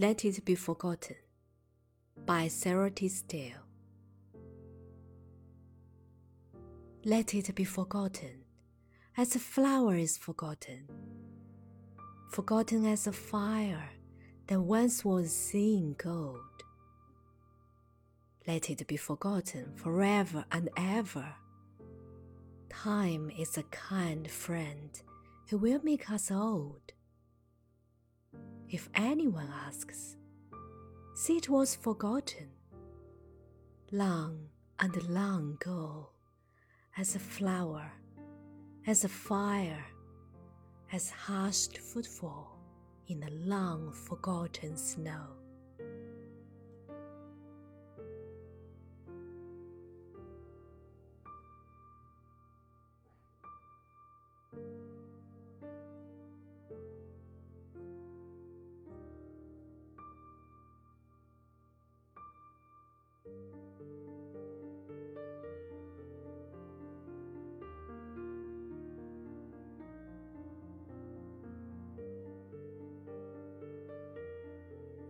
Let It Be Forgotten by Sarah. Teasdale. Let it be forgotten as a flower is forgotten, forgotten as a fire that once was seen gold. Let it be forgotten forever and ever. Time is a kind friend who will make us old. If anyone asks, see it was forgotten long and long ago, as a flower, as a fire, as hushed footfall in the long forgotten snow.